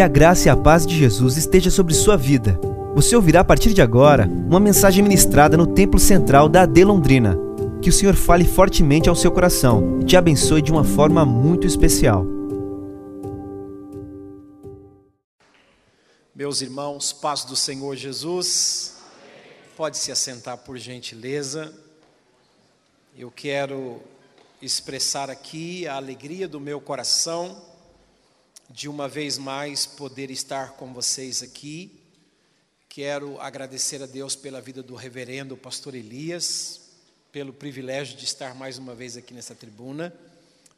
Que a graça e a paz de Jesus esteja sobre sua vida. Você ouvirá a partir de agora uma mensagem ministrada no Templo Central da AD Londrina. Que o Senhor fale fortemente ao seu coração e te abençoe de uma forma muito especial. Meus irmãos, paz do Senhor Jesus. Pode se assentar por gentileza. Eu quero expressar aqui a alegria do meu coração de uma vez mais poder estar com vocês aqui. Quero agradecer a Deus pela vida do reverendo pastor Elias, pelo privilégio de estar mais uma vez aqui nessa tribuna.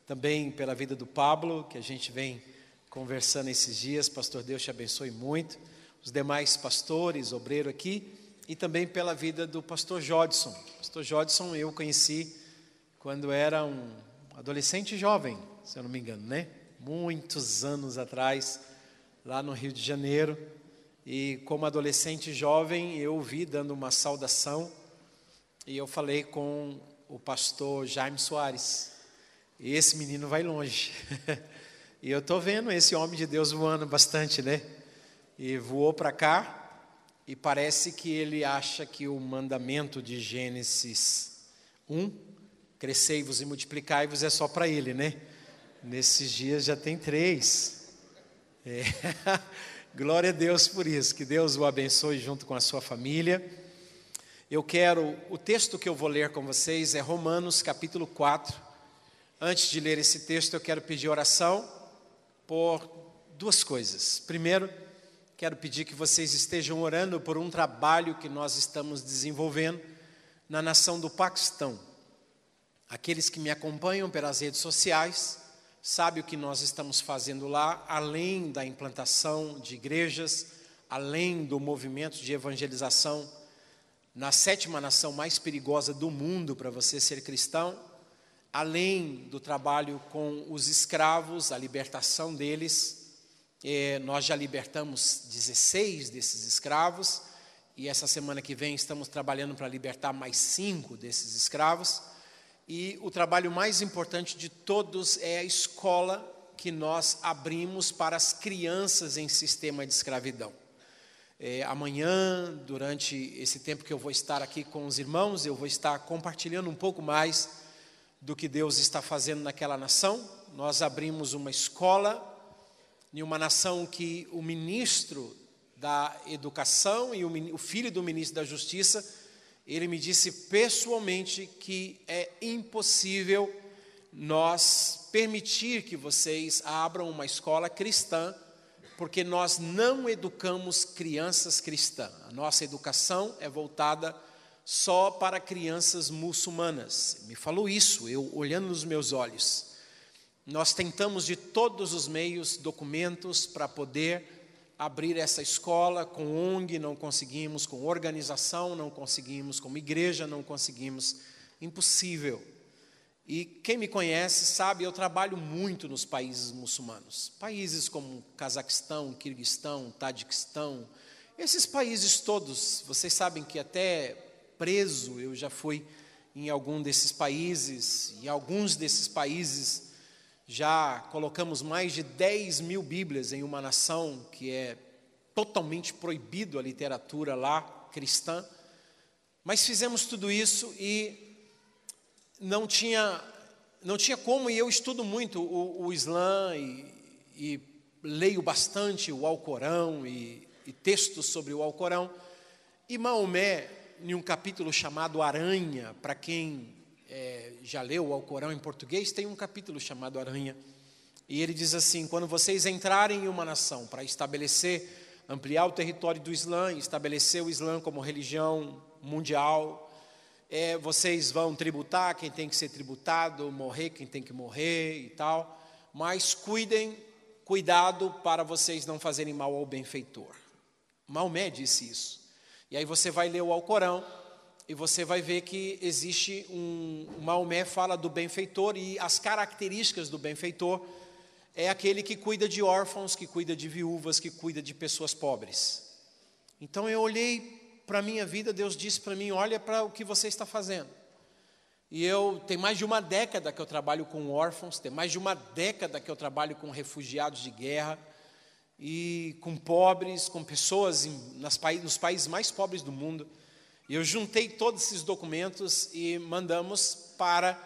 Também pela vida do Pablo, que a gente vem conversando esses dias. Pastor, Deus te abençoe muito. Os demais pastores, obreiro aqui. E também pela vida do pastor Jodson. Pastor Jodson eu conheci quando era um adolescente jovem, se eu não me engano, né? Muitos anos atrás, lá no Rio de Janeiro. E como adolescente jovem, eu vi dando uma saudação e eu falei com o pastor Jaime Soares. E esse menino vai longe. e eu estou vendo esse homem de Deus voando bastante, né? E voou para cá e parece que ele acha que o mandamento de Gênesis 1, crescei-vos e multiplicai-vos, é só para ele, né? Nesses dias já tem três. É. Glória a Deus por isso. Que Deus o abençoe junto com a sua família. Eu quero, o texto que eu vou ler com vocês é Romanos capítulo 4. Antes de ler esse texto, eu quero pedir oração por duas coisas. Primeiro, quero pedir que vocês estejam orando por um trabalho que nós estamos desenvolvendo na nação do Paquistão. Aqueles que me acompanham pelas redes sociais, sabe o que nós estamos fazendo lá, além da implantação de igrejas, além do movimento de evangelização na sétima nação mais perigosa do mundo para você ser cristão, além do trabalho com os escravos, a libertação deles. Eh, nós já libertamos 16 desses escravos e essa semana que vem estamos trabalhando para libertar mais cinco desses escravos. E o trabalho mais importante de todos é a escola que nós abrimos para as crianças em sistema de escravidão. É, amanhã, durante esse tempo que eu vou estar aqui com os irmãos, eu vou estar compartilhando um pouco mais do que Deus está fazendo naquela nação. Nós abrimos uma escola em uma nação que o ministro da educação e o, o filho do ministro da justiça ele me disse pessoalmente que é impossível nós permitir que vocês abram uma escola cristã, porque nós não educamos crianças cristãs. A nossa educação é voltada só para crianças muçulmanas. Me falou isso, eu olhando nos meus olhos. Nós tentamos de todos os meios, documentos para poder abrir essa escola com ONG, não conseguimos, com organização, não conseguimos, com igreja, não conseguimos. Impossível. E quem me conhece sabe, eu trabalho muito nos países muçulmanos. Países como Cazaquistão, Kirguistão, Tadiquistão, esses países todos, vocês sabem que até preso eu já fui em algum desses países, e alguns desses países já colocamos mais de 10 mil Bíblias em uma nação que é totalmente proibido a literatura lá cristã, mas fizemos tudo isso e não tinha, não tinha como, e eu estudo muito o, o Islã e, e, leio bastante o Alcorão e, e textos sobre o Alcorão, e Maomé, em um capítulo chamado Aranha, para quem é, já leu o Alcorão em português, tem um capítulo chamado Aranha. E ele diz assim: quando vocês entrarem em uma nação para estabelecer, ampliar o território do Islã, estabelecer o Islã como religião mundial, é, vocês vão tributar quem tem que ser tributado, morrer quem tem que morrer e tal, mas cuidem, cuidado para vocês não fazerem mal ao benfeitor. Maomé disse isso. E aí você vai ler o Alcorão e você vai ver que existe um. Maomé fala do benfeitor e as características do benfeitor é aquele que cuida de órfãos, que cuida de viúvas, que cuida de pessoas pobres. Então eu olhei para a minha vida, Deus disse para mim: olha para o que você está fazendo. E eu, tem mais de uma década que eu trabalho com órfãos, tem mais de uma década que eu trabalho com refugiados de guerra. e com pobres, com pessoas em, nas, nos países mais pobres do mundo. E eu juntei todos esses documentos e mandamos para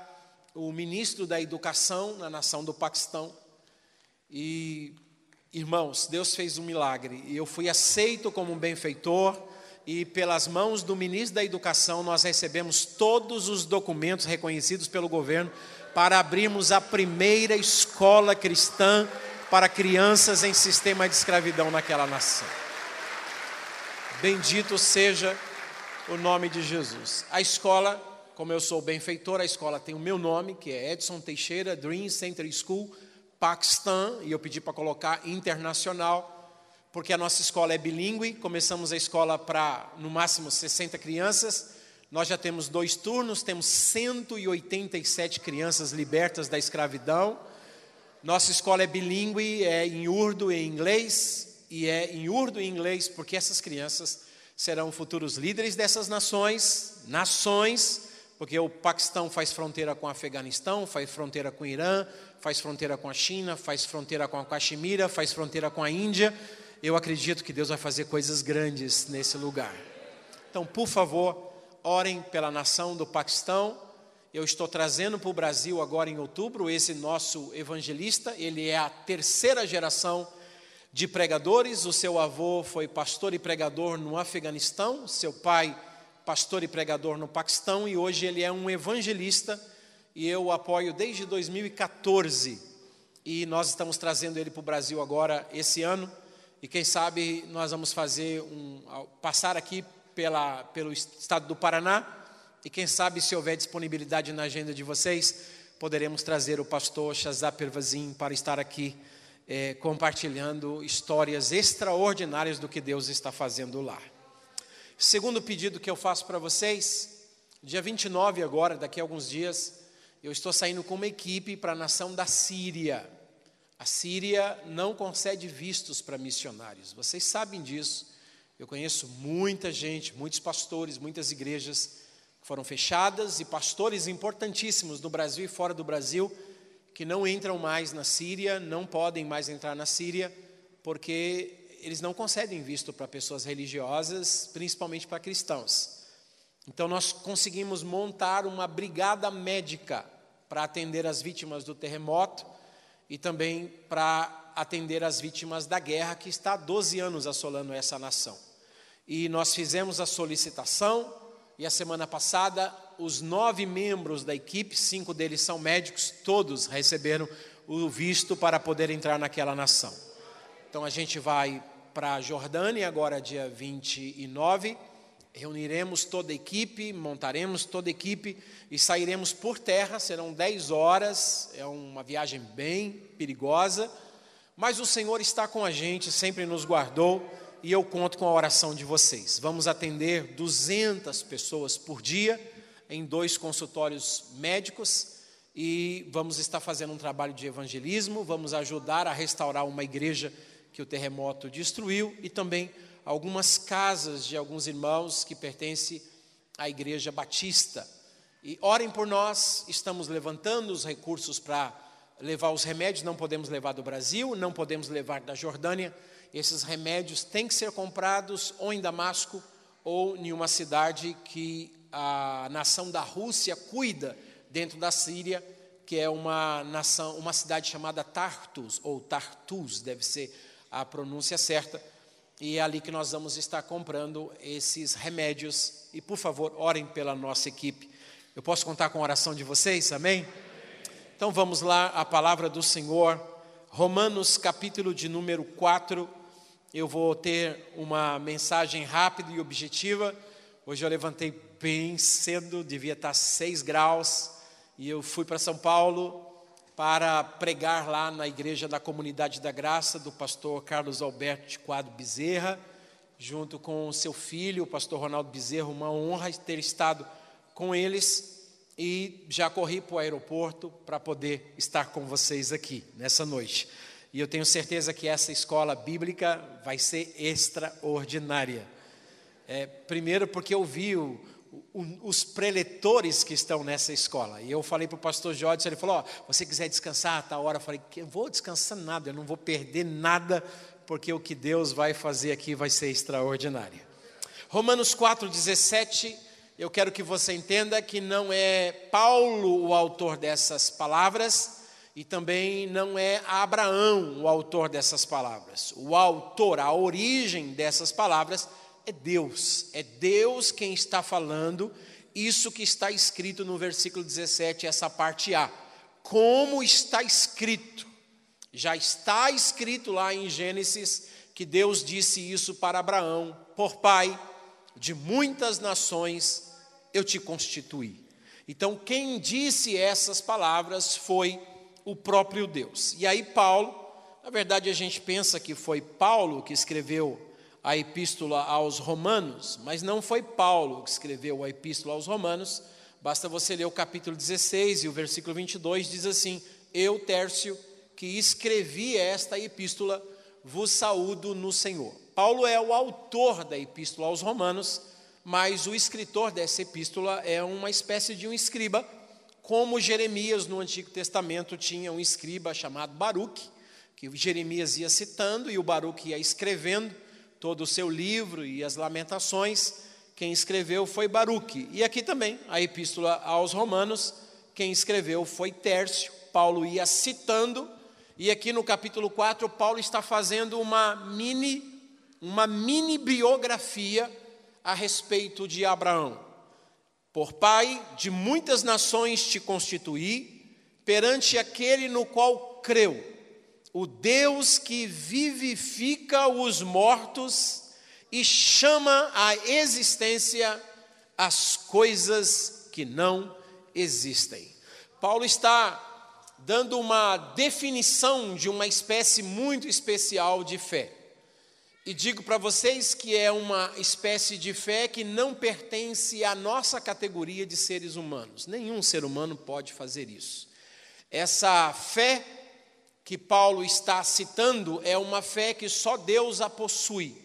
o ministro da Educação na nação do Paquistão. E, irmãos, Deus fez um milagre. E eu fui aceito como um benfeitor. E pelas mãos do ministro da Educação, nós recebemos todos os documentos reconhecidos pelo governo para abrirmos a primeira escola cristã para crianças em sistema de escravidão naquela nação. Bendito seja o nome de Jesus. A escola, como eu sou benfeitor, a escola tem o meu nome, que é Edson Teixeira Dream Center School, Paquistão, e eu pedi para colocar internacional, porque a nossa escola é bilíngue. Começamos a escola para no máximo 60 crianças. Nós já temos dois turnos, temos 187 crianças libertas da escravidão. Nossa escola é bilíngue, é em urdu e inglês, e é em urdu e inglês porque essas crianças serão futuros líderes dessas nações, nações, porque o Paquistão faz fronteira com o Afeganistão, faz fronteira com o Irã, faz fronteira com a China, faz fronteira com a Caxemira, faz fronteira com a Índia. Eu acredito que Deus vai fazer coisas grandes nesse lugar. Então, por favor, orem pela nação do Paquistão, eu estou trazendo para o Brasil agora em outubro esse nosso evangelista, ele é a terceira geração de pregadores. O seu avô foi pastor e pregador no Afeganistão, seu pai, pastor e pregador no Paquistão, e hoje ele é um evangelista e eu o apoio desde 2014. E nós estamos trazendo ele para o Brasil agora esse ano. E quem sabe nós vamos fazer um passar aqui pela, pelo estado do Paraná e quem sabe, se houver disponibilidade na agenda de vocês, poderemos trazer o pastor Shazar Pervazin para estar aqui é, compartilhando histórias extraordinárias do que Deus está fazendo lá. Segundo pedido que eu faço para vocês, dia 29 agora, daqui a alguns dias, eu estou saindo com uma equipe para a nação da Síria. A Síria não concede vistos para missionários, vocês sabem disso. Eu conheço muita gente, muitos pastores, muitas igrejas foram fechadas e pastores importantíssimos no Brasil e fora do Brasil que não entram mais na Síria, não podem mais entrar na Síria, porque eles não concedem visto para pessoas religiosas, principalmente para cristãos. Então nós conseguimos montar uma brigada médica para atender as vítimas do terremoto e também para atender as vítimas da guerra que está há 12 anos assolando essa nação. E nós fizemos a solicitação e a semana passada, os nove membros da equipe, cinco deles são médicos, todos receberam o visto para poder entrar naquela nação. Então a gente vai para a Jordânia agora, dia 29. Reuniremos toda a equipe, montaremos toda a equipe e sairemos por terra. Serão 10 horas, é uma viagem bem perigosa, mas o Senhor está com a gente, sempre nos guardou e eu conto com a oração de vocês. Vamos atender 200 pessoas por dia em dois consultórios médicos e vamos estar fazendo um trabalho de evangelismo, vamos ajudar a restaurar uma igreja que o terremoto destruiu e também algumas casas de alguns irmãos que pertencem à igreja batista. E orem por nós, estamos levantando os recursos para levar os remédios, não podemos levar do Brasil, não podemos levar da Jordânia, esses remédios têm que ser comprados ou em Damasco ou em uma cidade que a nação da Rússia cuida dentro da Síria, que é uma nação, uma cidade chamada Tartus ou Tartus, deve ser a pronúncia certa. E é ali que nós vamos estar comprando esses remédios. E por favor, orem pela nossa equipe. Eu posso contar com a oração de vocês? Amém? Então vamos lá, a palavra do Senhor, Romanos capítulo de número 4, eu vou ter uma mensagem rápida e objetiva. Hoje eu levantei bem cedo, devia estar 6 graus, e eu fui para São Paulo para pregar lá na igreja da Comunidade da Graça do pastor Carlos Alberto de Quadro Bezerra, junto com seu filho, o pastor Ronaldo Bezerra, uma honra ter estado com eles e já corri para o aeroporto para poder estar com vocês aqui nessa noite. E eu tenho certeza que essa escola bíblica vai ser extraordinária. É, primeiro, porque eu vi o, os preletores que estão nessa escola. E eu falei para o pastor Jorge, ele falou: oh, você quiser descansar a tal hora? Eu falei: eu vou descansar nada, eu não vou perder nada, porque o que Deus vai fazer aqui vai ser extraordinário. Romanos 4,17, eu quero que você entenda que não é Paulo o autor dessas palavras, e também não é Abraão o autor dessas palavras. O autor, a origem dessas palavras é Deus. É Deus quem está falando isso que está escrito no versículo 17, essa parte A. Como está escrito? Já está escrito lá em Gênesis que Deus disse isso para Abraão: Por pai de muitas nações eu te constituí. Então, quem disse essas palavras foi o próprio Deus. E aí, Paulo, na verdade, a gente pensa que foi Paulo que escreveu a epístola aos Romanos, mas não foi Paulo que escreveu a epístola aos Romanos, basta você ler o capítulo 16 e o versículo 22 diz assim: Eu, Tércio, que escrevi esta epístola, vos saúdo no Senhor. Paulo é o autor da epístola aos Romanos, mas o escritor dessa epístola é uma espécie de um escriba, como Jeremias no Antigo Testamento tinha um escriba chamado Baruque, que Jeremias ia citando e o Baruque ia escrevendo todo o seu livro e as lamentações, quem escreveu foi Baruque. E aqui também, a epístola aos Romanos, quem escreveu foi Tércio. Paulo ia citando, e aqui no capítulo 4, Paulo está fazendo uma mini uma mini biografia a respeito de Abraão. Por pai de muitas nações te constituí, perante aquele no qual creu o Deus que vivifica os mortos e chama à existência as coisas que não existem. Paulo está dando uma definição de uma espécie muito especial de fé. E digo para vocês que é uma espécie de fé que não pertence à nossa categoria de seres humanos. Nenhum ser humano pode fazer isso. Essa fé que Paulo está citando é uma fé que só Deus a possui.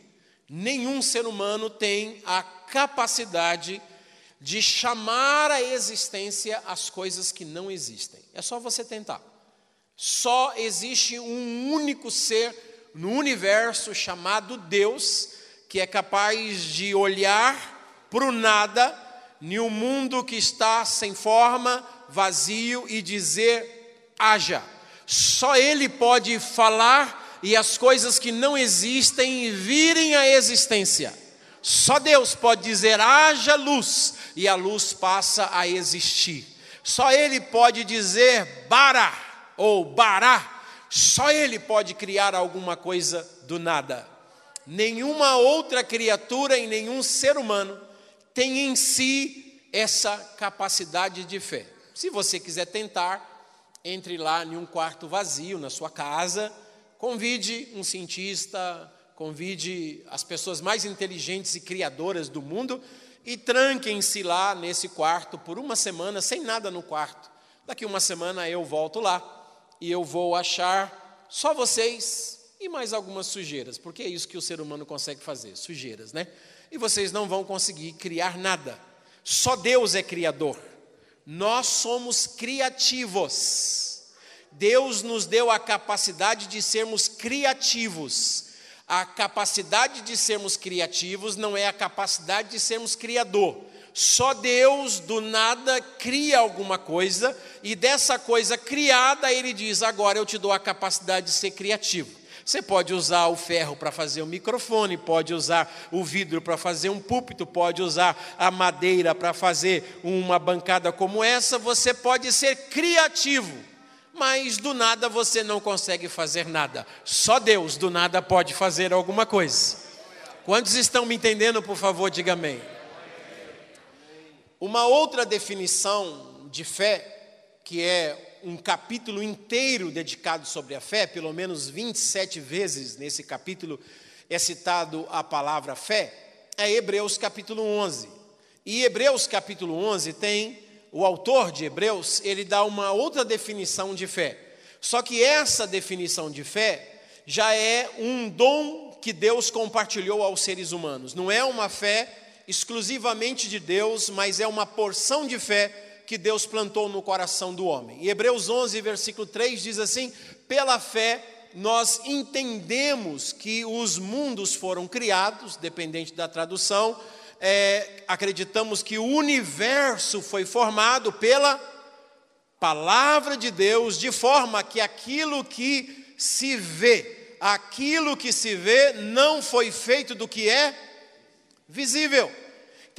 Nenhum ser humano tem a capacidade de chamar à existência as coisas que não existem. É só você tentar. Só existe um único ser no universo chamado Deus que é capaz de olhar para o nada, em um mundo que está sem forma, vazio e dizer: haja. Só Ele pode falar e as coisas que não existem virem à existência. Só Deus pode dizer: haja luz, e a luz passa a existir. Só Ele pode dizer bara ou bará. Só Ele pode criar alguma coisa do nada. Nenhuma outra criatura e nenhum ser humano tem em si essa capacidade de fé. Se você quiser tentar, entre lá em um quarto vazio na sua casa, convide um cientista, convide as pessoas mais inteligentes e criadoras do mundo e tranquem-se lá nesse quarto por uma semana, sem nada no quarto. Daqui uma semana eu volto lá e eu vou achar só vocês e mais algumas sujeiras, porque é isso que o ser humano consegue fazer, sujeiras, né? E vocês não vão conseguir criar nada. Só Deus é criador. Nós somos criativos. Deus nos deu a capacidade de sermos criativos. A capacidade de sermos criativos não é a capacidade de sermos criador. Só Deus do nada cria alguma coisa e dessa coisa criada ele diz: agora eu te dou a capacidade de ser criativo. Você pode usar o ferro para fazer um microfone, pode usar o vidro para fazer um púlpito, pode usar a madeira para fazer uma bancada como essa. Você pode ser criativo, mas do nada você não consegue fazer nada. Só Deus do nada pode fazer alguma coisa. Quantos estão me entendendo, por favor, diga amém. Uma outra definição de fé, que é um capítulo inteiro dedicado sobre a fé, pelo menos 27 vezes nesse capítulo é citado a palavra fé, é Hebreus capítulo 11. E Hebreus capítulo 11 tem o autor de Hebreus, ele dá uma outra definição de fé. Só que essa definição de fé já é um dom que Deus compartilhou aos seres humanos. Não é uma fé exclusivamente de Deus, mas é uma porção de fé que Deus plantou no coração do homem. Em Hebreus 11, versículo 3 diz assim: pela fé nós entendemos que os mundos foram criados, dependente da tradução, é, acreditamos que o universo foi formado pela palavra de Deus, de forma que aquilo que se vê, aquilo que se vê não foi feito do que é visível.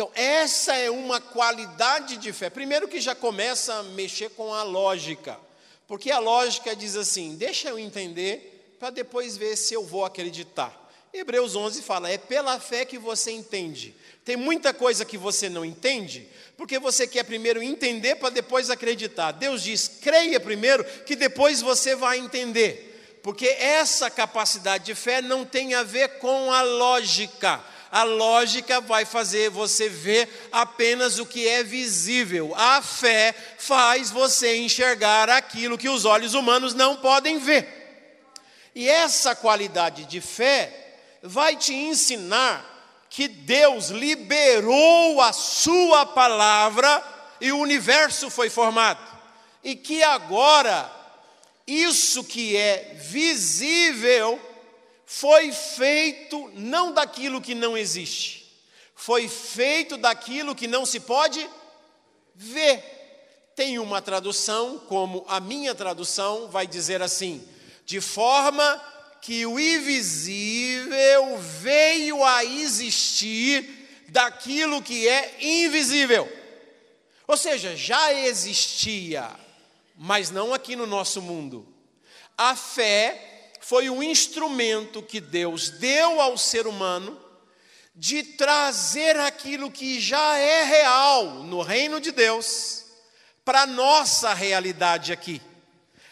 Então, essa é uma qualidade de fé. Primeiro, que já começa a mexer com a lógica, porque a lógica diz assim: deixa eu entender, para depois ver se eu vou acreditar. Hebreus 11 fala: é pela fé que você entende. Tem muita coisa que você não entende, porque você quer primeiro entender para depois acreditar. Deus diz: creia primeiro, que depois você vai entender. Porque essa capacidade de fé não tem a ver com a lógica. A lógica vai fazer você ver apenas o que é visível. A fé faz você enxergar aquilo que os olhos humanos não podem ver. E essa qualidade de fé vai te ensinar que Deus liberou a Sua palavra e o universo foi formado. E que agora, isso que é visível, foi feito não daquilo que não existe, foi feito daquilo que não se pode ver. Tem uma tradução, como a minha tradução vai dizer assim: de forma que o invisível veio a existir daquilo que é invisível. Ou seja, já existia, mas não aqui no nosso mundo. A fé foi um instrumento que Deus deu ao ser humano de trazer aquilo que já é real no reino de Deus para nossa realidade aqui.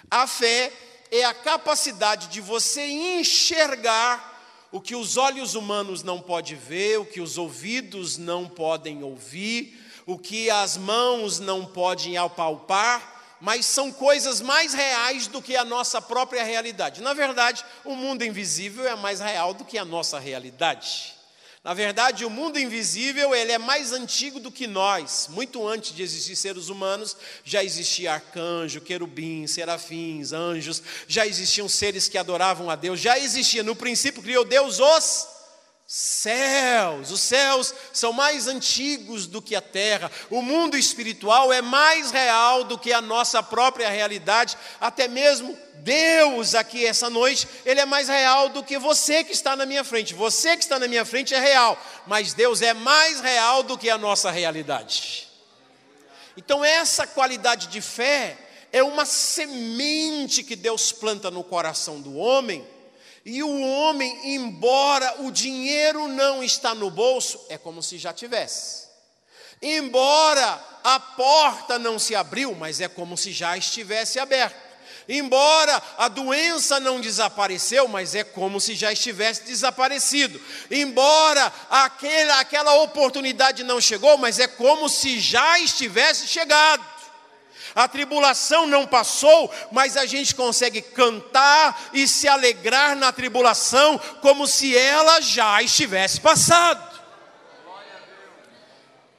A fé é a capacidade de você enxergar o que os olhos humanos não podem ver, o que os ouvidos não podem ouvir, o que as mãos não podem apalpar, mas são coisas mais reais do que a nossa própria realidade. Na verdade, o mundo invisível é mais real do que a nossa realidade. Na verdade, o mundo invisível ele é mais antigo do que nós. Muito antes de existir seres humanos, já existia arcanjo, querubim, serafins, anjos, já existiam seres que adoravam a Deus, já existia. No princípio criou Deus os céus. Os céus são mais antigos do que a terra. O mundo espiritual é mais real do que a nossa própria realidade. Até mesmo Deus aqui essa noite, ele é mais real do que você que está na minha frente. Você que está na minha frente é real, mas Deus é mais real do que a nossa realidade. Então essa qualidade de fé é uma semente que Deus planta no coração do homem e o homem, embora o dinheiro não está no bolso, é como se já tivesse. Embora a porta não se abriu, mas é como se já estivesse aberta. Embora a doença não desapareceu, mas é como se já estivesse desaparecido. Embora aquela, aquela oportunidade não chegou, mas é como se já estivesse chegado. A tribulação não passou, mas a gente consegue cantar e se alegrar na tribulação como se ela já estivesse passado.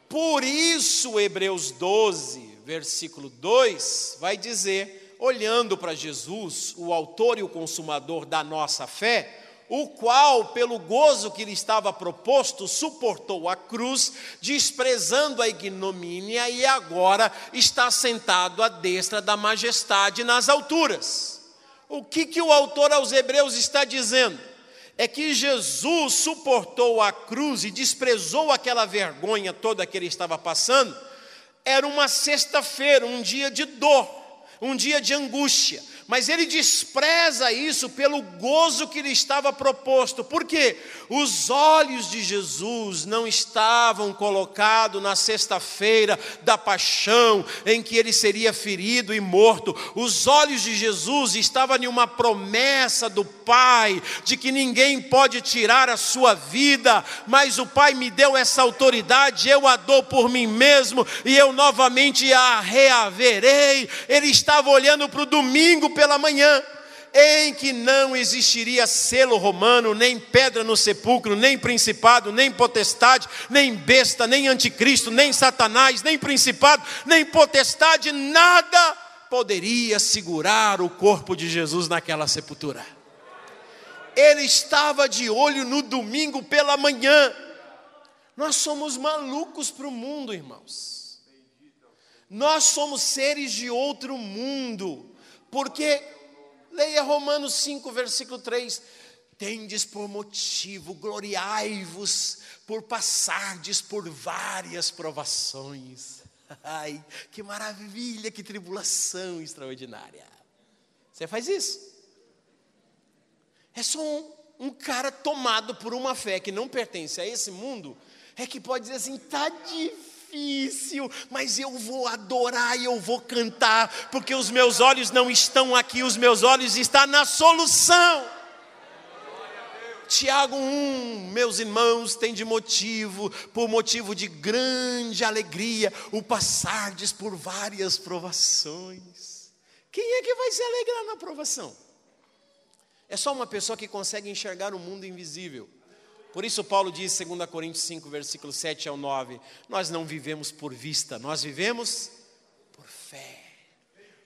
Por isso, Hebreus 12, versículo 2, vai dizer, olhando para Jesus, o autor e o consumador da nossa fé, o qual, pelo gozo que lhe estava proposto, suportou a cruz, desprezando a ignomínia, e agora está sentado à destra da majestade nas alturas. O que, que o autor aos Hebreus está dizendo? É que Jesus suportou a cruz e desprezou aquela vergonha toda que ele estava passando. Era uma sexta-feira, um dia de dor, um dia de angústia mas ele despreza isso pelo gozo que lhe estava proposto, porque os olhos de Jesus não estavam colocados na sexta-feira da paixão, em que ele seria ferido e morto, os olhos de Jesus estavam em uma promessa do Pai, de que ninguém pode tirar a sua vida, mas o Pai me deu essa autoridade, eu a dou por mim mesmo e eu novamente a reaverei. Ele estava olhando para o domingo pela manhã. em que não existiria selo romano, nem pedra no sepulcro, nem principado, nem potestade, nem besta, nem anticristo, nem satanás, nem principado, nem potestade, nada poderia segurar o corpo de Jesus naquela sepultura. Ele estava de olho no domingo pela manhã. Nós somos malucos para o mundo, irmãos. Nós somos seres de outro mundo, porque Leia Romanos 5, versículo 3. Tendes por motivo, gloriai-vos por passardes por várias provações. Ai, que maravilha, que tribulação extraordinária. Você faz isso? É só um, um cara tomado por uma fé que não pertence a esse mundo, é que pode dizer assim: está difícil mas eu vou adorar e eu vou cantar, porque os meus olhos não estão aqui, os meus olhos estão na solução. Tiago 1, meus irmãos, tem de motivo, por motivo de grande alegria, o passardes por várias provações. Quem é que vai se alegrar na provação? É só uma pessoa que consegue enxergar o mundo invisível. Por isso, Paulo diz, 2 Coríntios 5, versículo 7 ao 9: Nós não vivemos por vista, nós vivemos por fé.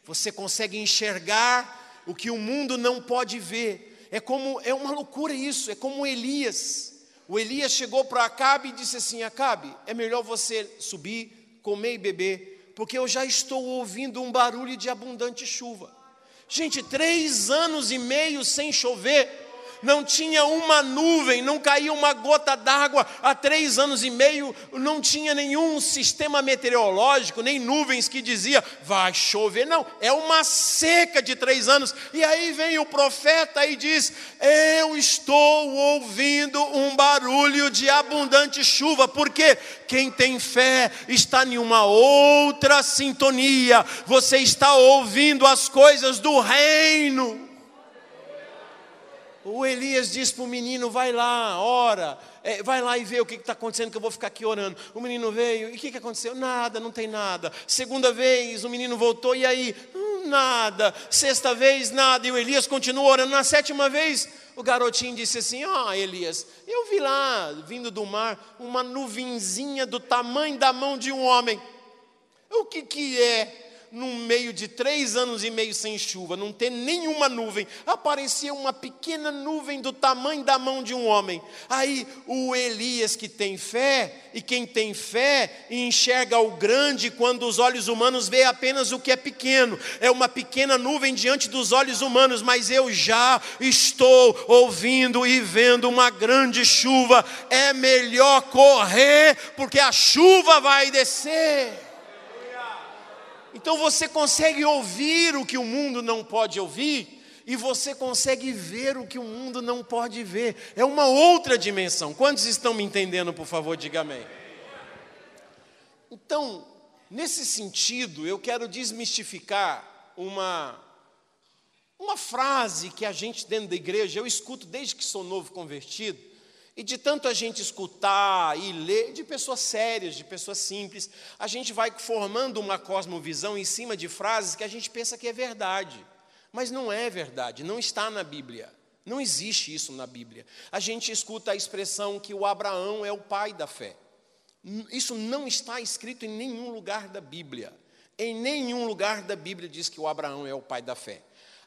Você consegue enxergar o que o mundo não pode ver. É como é uma loucura isso, é como Elias. O Elias chegou para Acabe e disse assim: Acabe, é melhor você subir, comer e beber, porque eu já estou ouvindo um barulho de abundante chuva. Gente, três anos e meio sem chover não tinha uma nuvem, não caía uma gota d'água há três anos e meio, não tinha nenhum sistema meteorológico, nem nuvens que dizia vai chover, não, é uma seca de três anos. E aí vem o profeta e diz: Eu estou ouvindo um barulho de abundante chuva, porque quem tem fé está em uma outra sintonia, você está ouvindo as coisas do reino. O Elias diz para o menino: vai lá, ora, é, vai lá e vê o que está acontecendo, que eu vou ficar aqui orando. O menino veio, e o que, que aconteceu? Nada, não tem nada. Segunda vez, o menino voltou, e aí? Hum, nada. Sexta vez, nada. E o Elias continuou orando. Na sétima vez, o garotinho disse assim: Ó, oh, Elias, eu vi lá, vindo do mar, uma nuvenzinha do tamanho da mão de um homem. O que, que é? No meio de três anos e meio sem chuva, não ter nenhuma nuvem, aparecia uma pequena nuvem do tamanho da mão de um homem. Aí o Elias que tem fé, e quem tem fé enxerga o grande quando os olhos humanos vê apenas o que é pequeno. É uma pequena nuvem diante dos olhos humanos, mas eu já estou ouvindo e vendo uma grande chuva. É melhor correr, porque a chuva vai descer. Então você consegue ouvir o que o mundo não pode ouvir, e você consegue ver o que o mundo não pode ver. É uma outra dimensão. Quantos estão me entendendo, por favor, diga amém. Então, nesse sentido, eu quero desmistificar uma uma frase que a gente dentro da igreja, eu escuto desde que sou novo convertido, e de tanto a gente escutar e ler, de pessoas sérias, de pessoas simples, a gente vai formando uma cosmovisão em cima de frases que a gente pensa que é verdade. Mas não é verdade, não está na Bíblia. Não existe isso na Bíblia. A gente escuta a expressão que o Abraão é o pai da fé. Isso não está escrito em nenhum lugar da Bíblia. Em nenhum lugar da Bíblia diz que o Abraão é o pai da fé.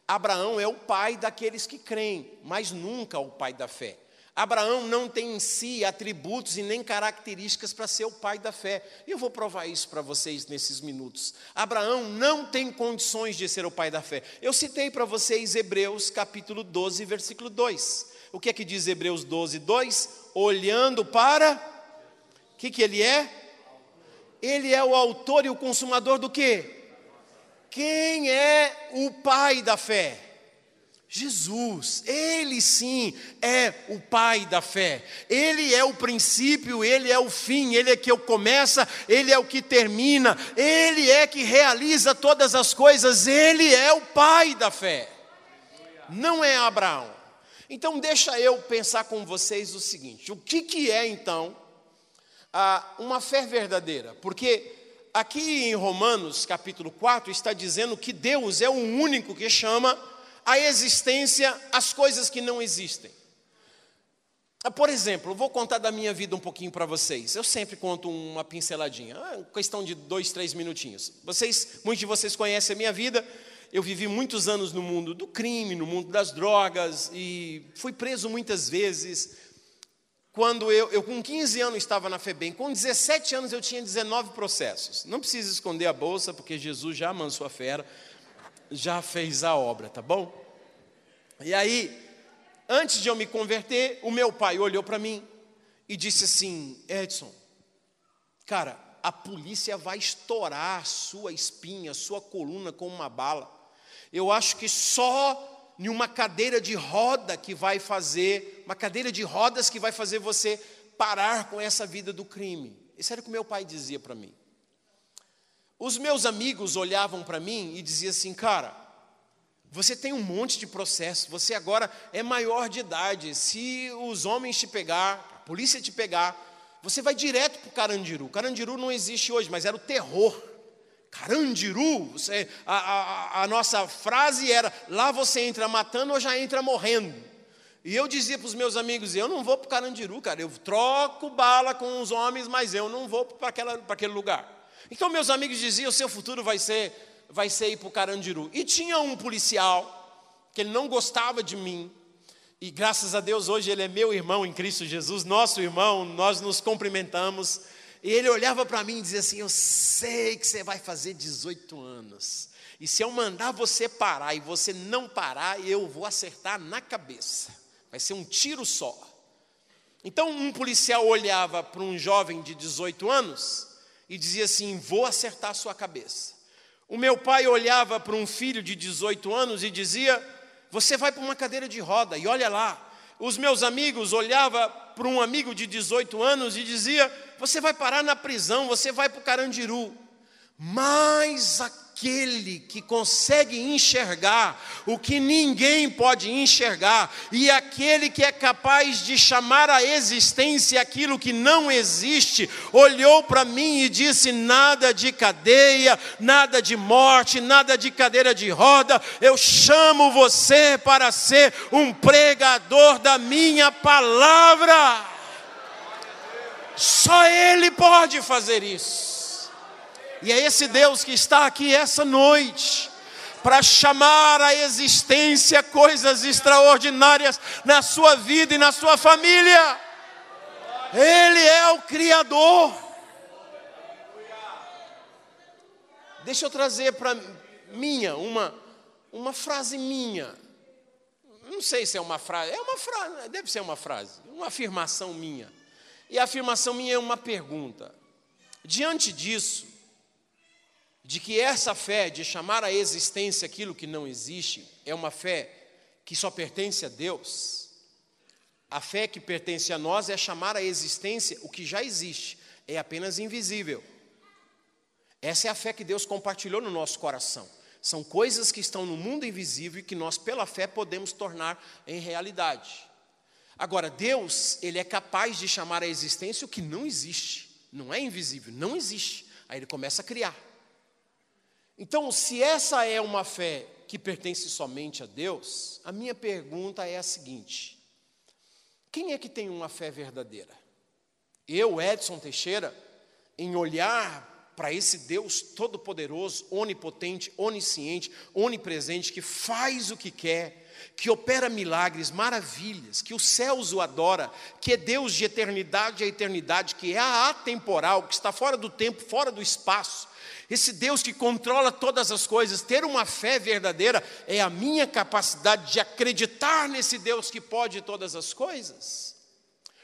Abraão é o pai daqueles que creem, mas nunca o pai da fé. Abraão não tem em si atributos e nem características para ser o pai da fé. E eu vou provar isso para vocês nesses minutos. Abraão não tem condições de ser o pai da fé. Eu citei para vocês Hebreus capítulo 12, versículo 2. O que é que diz Hebreus 12, 2? Olhando para. O que, que ele é? Ele é o autor e o consumador do quê? Quem é o pai da fé? Jesus, Ele sim é o Pai da fé, Ele é o princípio, Ele é o fim, Ele é que o começa, Ele é o que termina, Ele é que realiza todas as coisas, Ele é o Pai da fé, não é Abraão. Então, deixa eu pensar com vocês o seguinte: o que, que é então uma fé verdadeira? Porque aqui em Romanos capítulo 4 está dizendo que Deus é o único que chama à existência as coisas que não existem. Ah, por exemplo, vou contar da minha vida um pouquinho para vocês. Eu sempre conto uma pinceladinha, ah, questão de dois, três minutinhos. Vocês, muitos de vocês conhecem a minha vida. Eu vivi muitos anos no mundo do crime, no mundo das drogas e fui preso muitas vezes. Quando eu, eu com 15 anos estava na FEBEM, com 17 anos eu tinha 19 processos. Não precisa esconder a bolsa, porque Jesus já amansou a fera, já fez a obra, tá bom? E aí, antes de eu me converter, o meu pai olhou para mim e disse assim: Edson, cara, a polícia vai estourar sua espinha, sua coluna com uma bala. Eu acho que só em uma cadeira de roda que vai fazer, uma cadeira de rodas que vai fazer você parar com essa vida do crime. Isso era o que meu pai dizia para mim. Os meus amigos olhavam para mim e diziam assim, cara, você tem um monte de processo, você agora é maior de idade. Se os homens te pegar, a polícia te pegar, você vai direto para o Carandiru. Carandiru não existe hoje, mas era o terror. Carandiru, você, a, a, a nossa frase era: lá você entra matando ou já entra morrendo. E eu dizia para os meus amigos: eu não vou para o Carandiru, cara, eu troco bala com os homens, mas eu não vou para aquele lugar. Então meus amigos diziam: seu futuro vai ser vai ser ir para o Carandiru. E tinha um policial, que ele não gostava de mim, e graças a Deus hoje ele é meu irmão em Cristo Jesus, nosso irmão, nós nos cumprimentamos. E ele olhava para mim e dizia assim: Eu sei que você vai fazer 18 anos. E se eu mandar você parar e você não parar, eu vou acertar na cabeça. Vai ser um tiro só. Então um policial olhava para um jovem de 18 anos e dizia assim: Vou acertar sua cabeça. O meu pai olhava para um filho de 18 anos e dizia: Você vai para uma cadeira de roda, e olha lá. Os meus amigos olhavam para um amigo de 18 anos e dizia: Você vai parar na prisão, você vai para o Carandiru. Mas a aquele que consegue enxergar o que ninguém pode enxergar, e aquele que é capaz de chamar à existência aquilo que não existe, olhou para mim e disse: nada de cadeia, nada de morte, nada de cadeira de roda, eu chamo você para ser um pregador da minha palavra. Só Ele pode fazer isso. E é esse Deus que está aqui essa noite para chamar à existência coisas extraordinárias na sua vida e na sua família. Ele é o Criador. Deixa eu trazer para minha uma, uma frase minha. Não sei se é uma frase, é uma frase, deve ser uma frase, uma afirmação minha. E a afirmação minha é uma pergunta. Diante disso, de que essa fé de chamar à existência aquilo que não existe é uma fé que só pertence a Deus. A fé que pertence a nós é chamar à existência o que já existe, é apenas invisível. Essa é a fé que Deus compartilhou no nosso coração. São coisas que estão no mundo invisível e que nós, pela fé, podemos tornar em realidade. Agora, Deus, Ele é capaz de chamar à existência o que não existe, não é invisível, não existe. Aí Ele começa a criar. Então, se essa é uma fé que pertence somente a Deus, a minha pergunta é a seguinte: quem é que tem uma fé verdadeira? Eu, Edson Teixeira, em olhar para esse Deus todo-poderoso, onipotente, onisciente, onipresente, que faz o que quer, que opera milagres, maravilhas, que os céus o adora, que é Deus de eternidade a eternidade, que é atemporal, que está fora do tempo, fora do espaço, esse Deus que controla todas as coisas, ter uma fé verdadeira é a minha capacidade de acreditar nesse Deus que pode todas as coisas?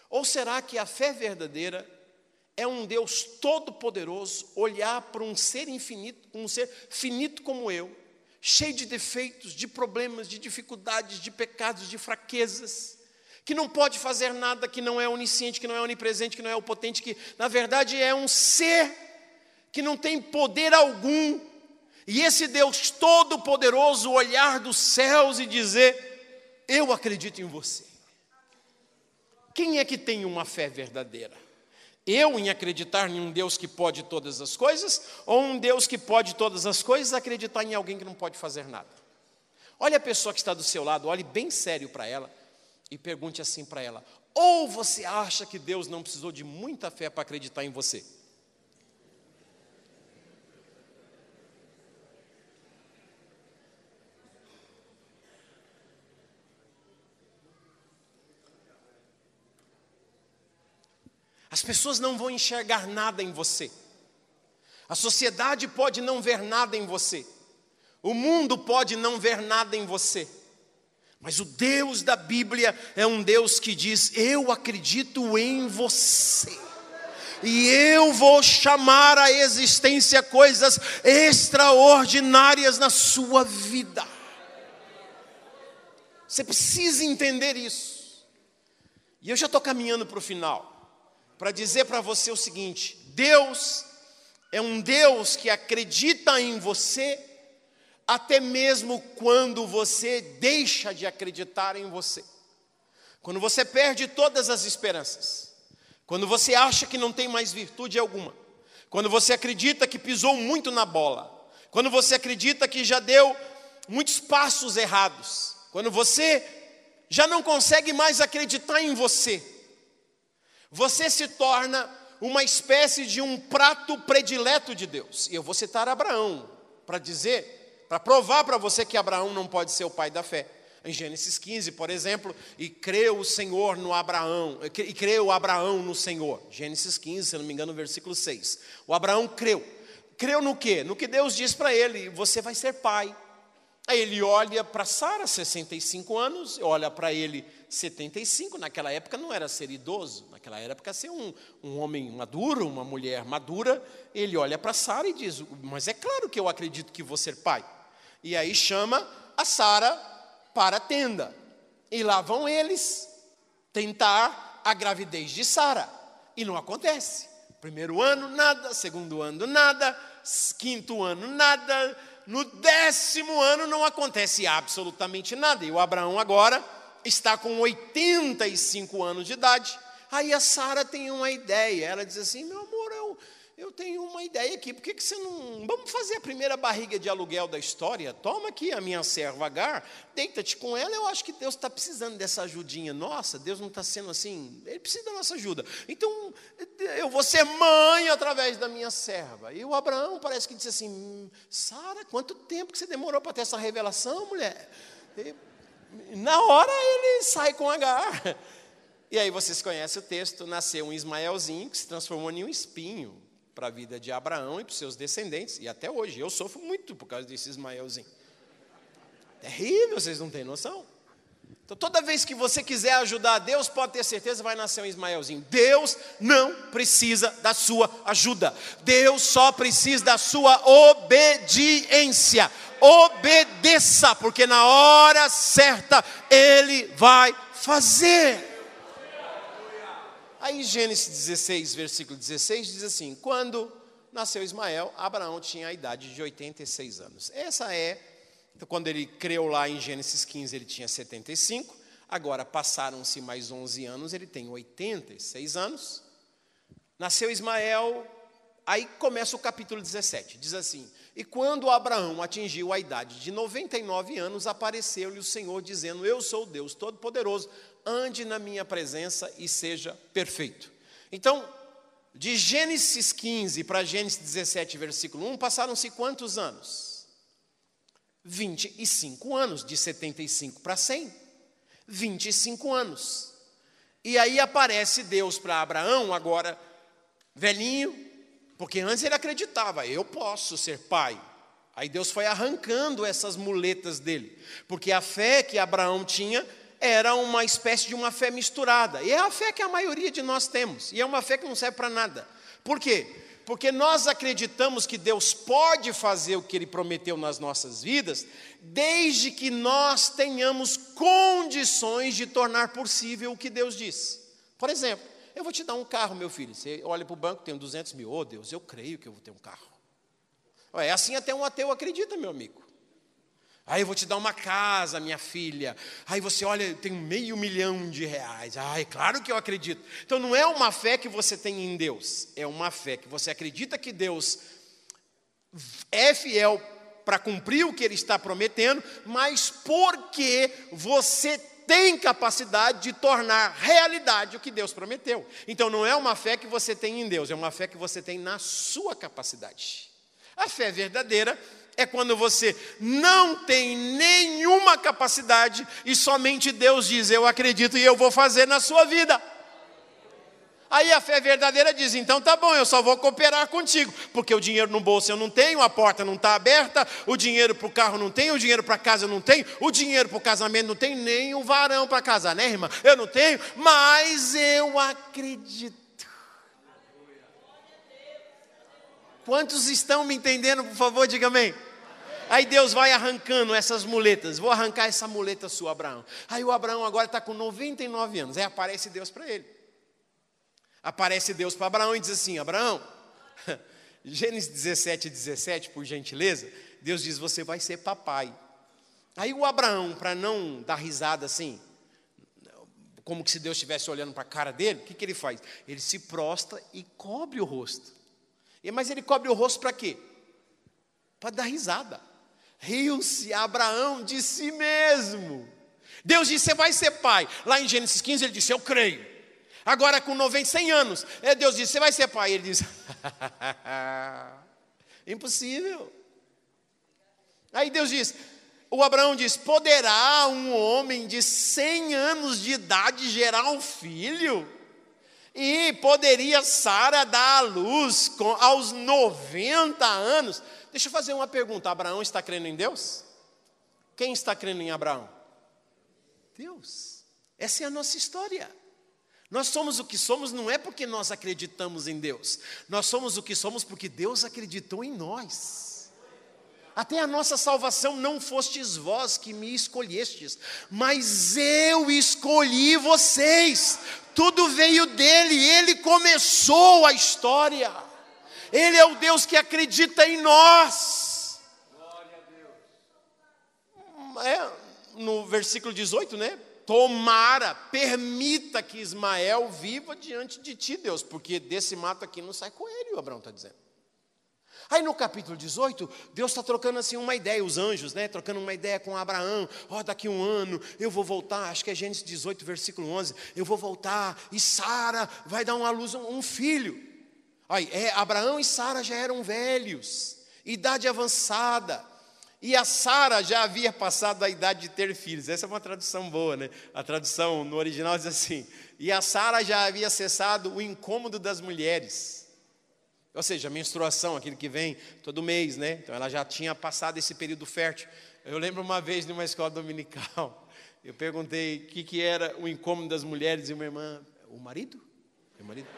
Ou será que a fé verdadeira é um Deus todo-poderoso olhar para um ser infinito, um ser finito como eu, cheio de defeitos, de problemas, de dificuldades, de pecados, de fraquezas, que não pode fazer nada, que não é onisciente, que não é onipresente, que não é o potente, que na verdade é um ser que não tem poder algum, e esse Deus todo-poderoso olhar dos céus e dizer: Eu acredito em você. Quem é que tem uma fé verdadeira? Eu em acreditar em um Deus que pode todas as coisas, ou um Deus que pode todas as coisas acreditar em alguém que não pode fazer nada? Olhe a pessoa que está do seu lado, olhe bem sério para ela e pergunte assim para ela: ou você acha que Deus não precisou de muita fé para acreditar em você? As pessoas não vão enxergar nada em você. A sociedade pode não ver nada em você. O mundo pode não ver nada em você. Mas o Deus da Bíblia é um Deus que diz: Eu acredito em você. E eu vou chamar à existência coisas extraordinárias na sua vida. Você precisa entender isso. E eu já estou caminhando para o final, para dizer para você o seguinte: Deus é um Deus que acredita em você até mesmo quando você deixa de acreditar em você. Quando você perde todas as esperanças. Quando você acha que não tem mais virtude alguma. Quando você acredita que pisou muito na bola. Quando você acredita que já deu muitos passos errados. Quando você já não consegue mais acreditar em você. Você se torna uma espécie de um prato predileto de Deus. E eu vou citar Abraão para dizer para provar para você que Abraão não pode ser o pai da fé. Em Gênesis 15, por exemplo, e creu o Senhor no Abraão, e creu Abraão no Senhor. Gênesis 15, se não me engano, versículo 6. O Abraão creu. Creu no quê? No que Deus diz para ele: você vai ser pai. Aí ele olha para Sara, 65 anos, olha para ele, 75. Naquela época não era ser idoso, naquela época ser um, um homem maduro, uma mulher madura. Ele olha para Sara e diz: Mas é claro que eu acredito que vou ser pai. E aí chama a Sara para a tenda. E lá vão eles tentar a gravidez de Sara. E não acontece. Primeiro ano, nada. Segundo ano, nada. Quinto ano, nada. No décimo ano não acontece absolutamente nada. E o Abraão agora está com 85 anos de idade. Aí a Sara tem uma ideia. Ela diz assim: meu amor, eu, eu tenho uma ideia aqui, por que, que você não. Vamos fazer a primeira barriga de aluguel da história? Toma aqui a minha serva Agar, deita-te com ela. Eu acho que Deus está precisando dessa ajudinha nossa. Deus não está sendo assim, Ele precisa da nossa ajuda. Então, eu vou ser mãe através da minha serva. E o Abraão parece que disse assim: Sara, quanto tempo que você demorou para ter essa revelação, mulher? E, na hora ele sai com Agar. E aí vocês conhecem o texto: nasceu um Ismaelzinho que se transformou em um espinho para a vida de Abraão e para os seus descendentes, e até hoje. Eu sofro muito por causa desse Ismaelzinho. Terrível, vocês não têm noção. Então, toda vez que você quiser ajudar Deus, pode ter certeza vai nascer um Ismaelzinho. Deus não precisa da sua ajuda. Deus só precisa da sua obediência. Obedeça, porque na hora certa Ele vai fazer. Aí Gênesis 16, versículo 16 diz assim: Quando nasceu Ismael, Abraão tinha a idade de 86 anos. Essa é, então, quando ele creu lá em Gênesis 15, ele tinha 75. Agora passaram-se mais 11 anos, ele tem 86 anos. Nasceu Ismael, aí começa o capítulo 17. Diz assim: E quando Abraão atingiu a idade de 99 anos, apareceu-lhe o Senhor dizendo: Eu sou Deus Todo-Poderoso, ande na minha presença e seja perfeito. Então, de Gênesis 15 para Gênesis 17, versículo 1, passaram-se quantos anos? 25 anos, de 75 para 100. 25 anos. E aí aparece Deus para Abraão, agora velhinho, porque antes ele acreditava, eu posso ser pai. Aí Deus foi arrancando essas muletas dele, porque a fé que Abraão tinha era uma espécie de uma fé misturada. E é a fé que a maioria de nós temos. E é uma fé que não serve para nada. Por quê? Porque nós acreditamos que Deus pode fazer o que Ele prometeu nas nossas vidas, desde que nós tenhamos condições de tornar possível o que Deus diz. Por exemplo, eu vou te dar um carro, meu filho. Você olha para o banco, tem 200 mil. Oh, Deus, eu creio que eu vou ter um carro. É assim até um ateu acredita, meu amigo. Aí eu vou te dar uma casa, minha filha. Aí você olha, tem meio milhão de reais. Ai, claro que eu acredito. Então não é uma fé que você tem em Deus, é uma fé que você acredita que Deus é fiel para cumprir o que ele está prometendo, mas porque você tem capacidade de tornar realidade o que Deus prometeu. Então não é uma fé que você tem em Deus, é uma fé que você tem na sua capacidade. A fé verdadeira é quando você não tem nenhuma capacidade e somente Deus diz: Eu acredito e eu vou fazer na sua vida. Aí a fé verdadeira diz: então tá bom, eu só vou cooperar contigo, porque o dinheiro no bolso eu não tenho, a porta não está aberta, o dinheiro para o carro não tenho, o dinheiro para casa eu não tenho, o dinheiro para o casamento não tem, nem o varão para casar, né, irmã? Eu não tenho, mas eu acredito. Quantos estão me entendendo, por favor, diga amém. Aí Deus vai arrancando essas muletas. Vou arrancar essa muleta sua, Abraão. Aí o Abraão agora está com 99 anos. Aí aparece Deus para ele aparece Deus para Abraão e diz assim: Abraão, Gênesis 17, 17, por gentileza, Deus diz: Você vai ser papai. Aí o Abraão, para não dar risada assim, como que se Deus estivesse olhando para a cara dele, o que, que ele faz? Ele se prostra e cobre o rosto. Mas ele cobre o rosto para quê? Para dar risada. Riu-se Abraão de si mesmo. Deus disse: Você vai ser pai. Lá em Gênesis 15 ele disse: Eu creio. Agora com 90, 100 anos, é, Deus disse: Você vai ser pai. Ele diz: Impossível. Aí Deus diz: O Abraão diz: Poderá um homem de 100 anos de idade gerar um filho? E poderia Sara dar à luz com, aos 90 anos? Deixa eu fazer uma pergunta: Abraão está crendo em Deus? Quem está crendo em Abraão? Deus. Essa é a nossa história. Nós somos o que somos não é porque nós acreditamos em Deus, nós somos o que somos porque Deus acreditou em nós. Até a nossa salvação não fostes vós que me escolhestes, mas eu escolhi vocês. Tudo veio dele, ele começou a história. Ele é o Deus que acredita em nós. Glória a Deus. É, no versículo 18, né? tomara, permita que Ismael viva diante de ti, Deus, porque desse mato aqui não sai coelho, Abraão está dizendo. Aí no capítulo 18, Deus está trocando assim uma ideia, os anjos, né? Trocando uma ideia com Abraão. Ó, oh, daqui um ano eu vou voltar, acho que é Gênesis 18, versículo 11. Eu vou voltar e Sara vai dar uma luz um filho. Aí, é, Abraão e Sara já eram velhos, idade avançada. E a Sara já havia passado a idade de ter filhos. Essa é uma tradução boa, né? A tradução no original diz assim: E a Sara já havia cessado o incômodo das mulheres. Ou seja, a menstruação, aquele que vem todo mês, né? Então ela já tinha passado esse período fértil. Eu lembro uma vez numa escola dominical, eu perguntei o que, que era o incômodo das mulheres e uma irmã, o marido? O marido?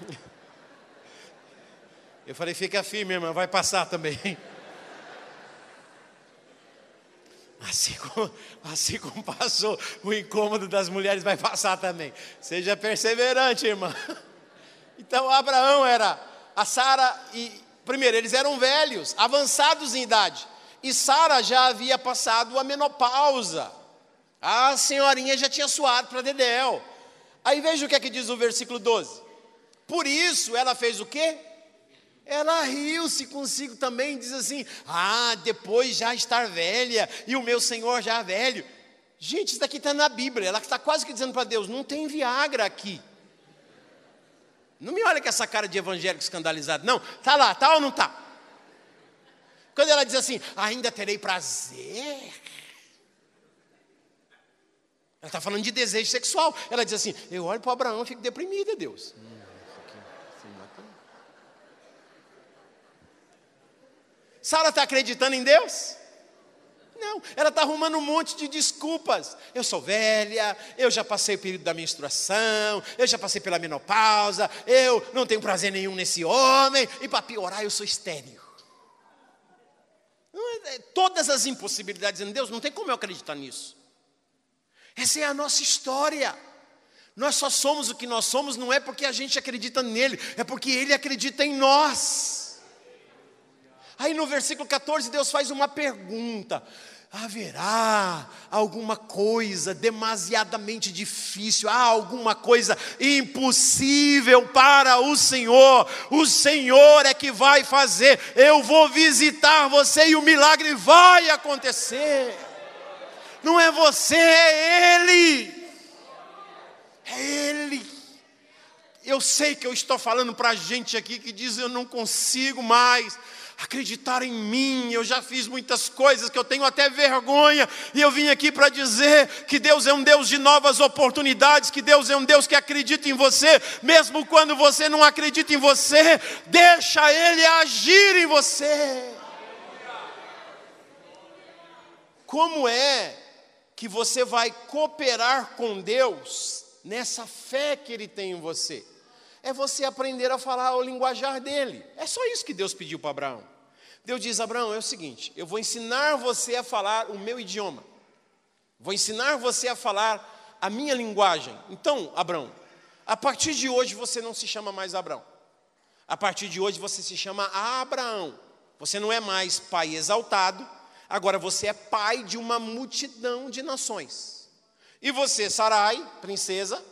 Eu falei, fica firme, irmã, vai passar também. Assim como, assim como passou o incômodo das mulheres, vai passar também. Seja perseverante, irmã. Então, Abraão era, a Sara e. Primeiro, eles eram velhos, avançados em idade. E Sara já havia passado a menopausa. A senhorinha já tinha suado para Dedéu. Aí veja o que é que diz o versículo 12. Por isso ela fez o quê? Ela riu-se consigo também, diz assim: Ah, depois já estar velha e o meu Senhor já velho. Gente, isso daqui está na Bíblia. Ela está quase que dizendo para Deus: Não tem Viagra aqui. Não me olha com essa cara de evangélico escandalizado, não. Está lá, está ou não está? Quando ela diz assim: Ainda terei prazer. Ela está falando de desejo sexual. Ela diz assim: Eu olho para Abraão e fico deprimida, Deus. Sara está acreditando em Deus? Não, ela está arrumando um monte de desculpas. Eu sou velha, eu já passei o período da menstruação, eu já passei pela menopausa, eu não tenho prazer nenhum nesse homem, e para piorar, eu sou estéreo. É, todas as impossibilidades em Deus, não tem como eu acreditar nisso. Essa é a nossa história. Nós só somos o que nós somos, não é porque a gente acredita nele, é porque ele acredita em nós. Aí no versículo 14, Deus faz uma pergunta: haverá alguma coisa demasiadamente difícil, há alguma coisa impossível para o Senhor. O Senhor é que vai fazer. Eu vou visitar você e o milagre vai acontecer. Não é você, é Ele. É Ele. Eu sei que eu estou falando para gente aqui que diz eu não consigo mais acreditar em mim. Eu já fiz muitas coisas que eu tenho até vergonha, e eu vim aqui para dizer que Deus é um Deus de novas oportunidades, que Deus é um Deus que acredita em você, mesmo quando você não acredita em você, deixa Ele agir em você. Como é que você vai cooperar com Deus nessa fé que Ele tem em você? é você aprender a falar o linguajar dele. É só isso que Deus pediu para Abraão. Deus diz: Abraão, é o seguinte, eu vou ensinar você a falar o meu idioma, vou ensinar você a falar a minha linguagem. Então, Abraão, a partir de hoje você não se chama mais Abraão, a partir de hoje você se chama Abraão. Você não é mais pai exaltado, agora você é pai de uma multidão de nações. E você, Sarai, princesa,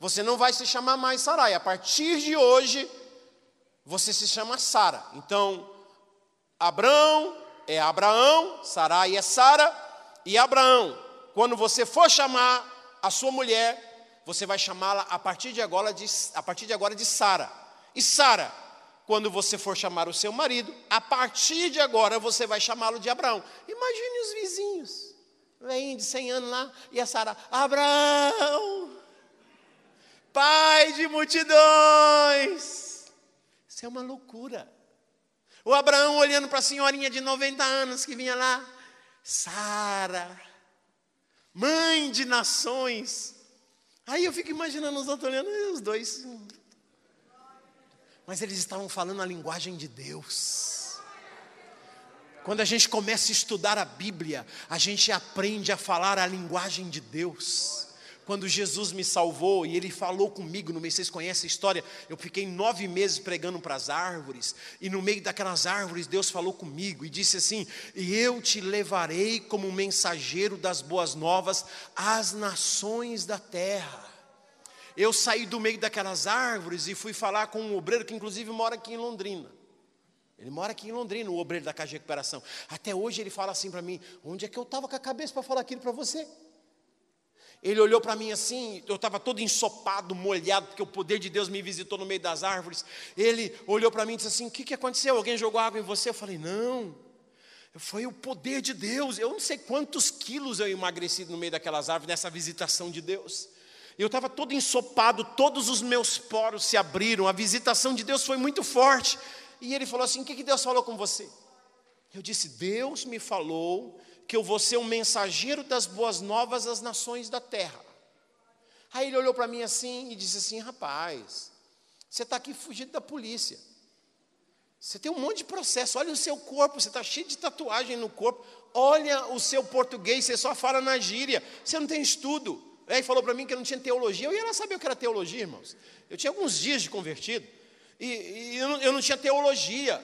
você não vai se chamar mais Sarai. A partir de hoje, você se chama Sara. Então, Abraão é Abraão, Sarai é Sara e Abraão. Quando você for chamar a sua mulher, você vai chamá-la a partir de agora de a partir de agora de Sara. E Sara, quando você for chamar o seu marido, a partir de agora você vai chamá-lo de Abraão. Imagine os vizinhos, vem de 100 anos lá e a Sara, Abraão, Pai de multidões. Isso é uma loucura. O Abraão olhando para a senhorinha de 90 anos que vinha lá, Sara, mãe de nações. Aí eu fico imaginando os outros olhando, e os dois. Mas eles estavam falando a linguagem de Deus. Quando a gente começa a estudar a Bíblia, a gente aprende a falar a linguagem de Deus. Quando Jesus me salvou e Ele falou comigo, no meio, vocês conhecem a história, eu fiquei nove meses pregando para as árvores, e no meio daquelas árvores Deus falou comigo e disse assim: E eu te levarei como mensageiro das boas novas às nações da terra. Eu saí do meio daquelas árvores e fui falar com um obreiro que inclusive mora aqui em Londrina. Ele mora aqui em Londrina, o obreiro da Casa de Recuperação. Até hoje ele fala assim para mim: onde é que eu estava com a cabeça para falar aquilo para você? Ele olhou para mim assim, eu estava todo ensopado, molhado, porque o poder de Deus me visitou no meio das árvores. Ele olhou para mim e disse assim: O que, que aconteceu? Alguém jogou água em você? Eu falei: Não, foi o poder de Deus. Eu não sei quantos quilos eu emagreci no meio daquelas árvores, nessa visitação de Deus. Eu estava todo ensopado, todos os meus poros se abriram, a visitação de Deus foi muito forte. E ele falou assim: O que, que Deus falou com você? Eu disse: Deus me falou que eu vou ser um mensageiro das boas novas às nações da terra. Aí ele olhou para mim assim e disse assim: rapaz, você está aqui fugindo da polícia. Você tem um monte de processo. Olha o seu corpo, você está cheio de tatuagem no corpo. Olha o seu português, você só fala na gíria. Você não tem estudo. Aí falou para mim que eu não tinha teologia. Eu ia lá saber o que era teologia, irmãos. Eu tinha alguns dias de convertido. E, e eu, não, eu não tinha teologia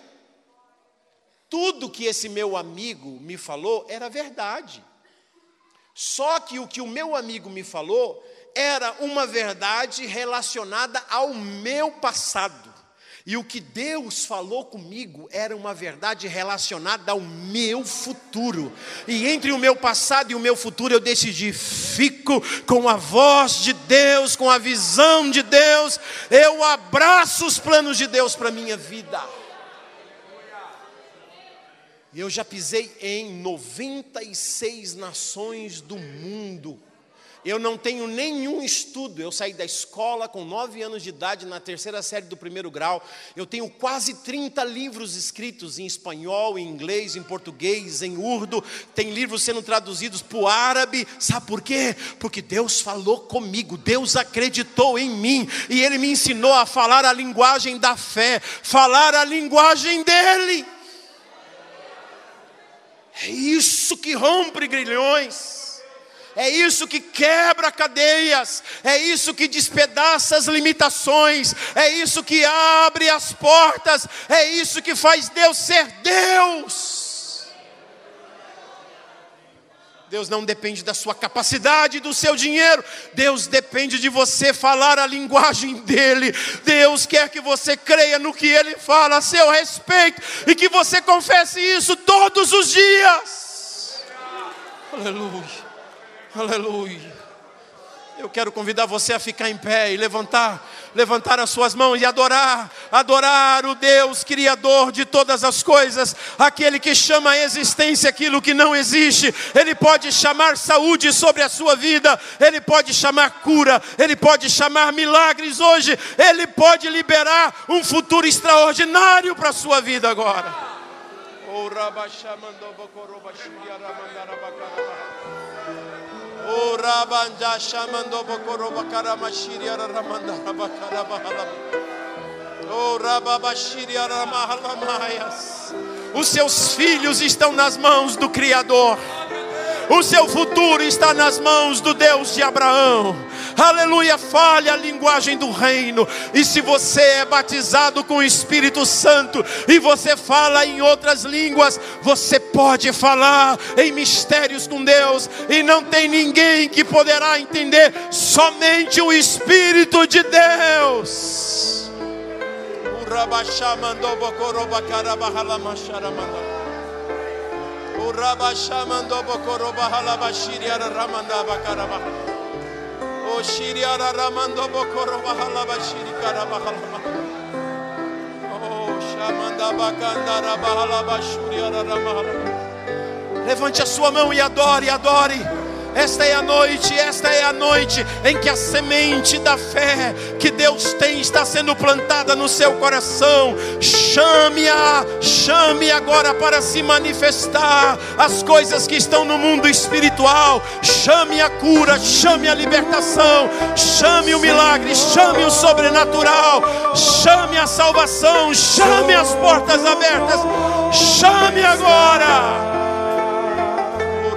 tudo que esse meu amigo me falou era verdade. Só que o que o meu amigo me falou era uma verdade relacionada ao meu passado. E o que Deus falou comigo era uma verdade relacionada ao meu futuro. E entre o meu passado e o meu futuro eu decidi, fico com a voz de Deus, com a visão de Deus, eu abraço os planos de Deus para a minha vida. Eu já pisei em 96 nações do mundo. Eu não tenho nenhum estudo. Eu saí da escola com 9 anos de idade, na terceira série do primeiro grau. Eu tenho quase 30 livros escritos em espanhol, em inglês, em português, em urdo. Tem livros sendo traduzidos para o árabe. Sabe por quê? Porque Deus falou comigo, Deus acreditou em mim e Ele me ensinou a falar a linguagem da fé, falar a linguagem dEle. É isso que rompe grilhões. É isso que quebra cadeias, é isso que despedaça as limitações, é isso que abre as portas, é isso que faz Deus ser Deus. Deus não depende da sua capacidade, do seu dinheiro. Deus depende de você falar a linguagem dele. Deus quer que você creia no que ele fala a seu respeito e que você confesse isso todos os dias. Aleluia. Aleluia. Eu quero convidar você a ficar em pé e levantar, levantar as suas mãos e adorar, adorar o Deus criador de todas as coisas, aquele que chama a existência aquilo que não existe. Ele pode chamar saúde sobre a sua vida, ele pode chamar cura, ele pode chamar milagres hoje, ele pode liberar um futuro extraordinário para a sua vida agora. Oh, O rabanja shamando bokoro bakara mashiri ramanda rabakara bahala. O rababashiri ramahalamayas. Os seus filhos estão nas mãos do Criador. O seu futuro está nas mãos do Deus de Abraão. Aleluia, fale a linguagem do reino. E se você é batizado com o Espírito Santo e você fala em outras línguas, você pode falar em mistérios com Deus e não tem ninguém que poderá entender, somente o Espírito de Deus. O Rabashamando Bokoroba Halabashiri Ramanda Bakaraba. O Shiriara Ramando Bokoroba Halabashiri Karabahalama. O Shamanda Bakanda Rabahalabashuri Ramahala. Levante a sua mão e adore, adore. Esta é a noite, esta é a noite em que a semente da fé que Deus tem está sendo plantada no seu coração. Chame-a, chame agora para se manifestar as coisas que estão no mundo espiritual. Chame a cura, chame a libertação, chame o milagre, chame o sobrenatural, chame a salvação, chame as portas abertas. Chame agora.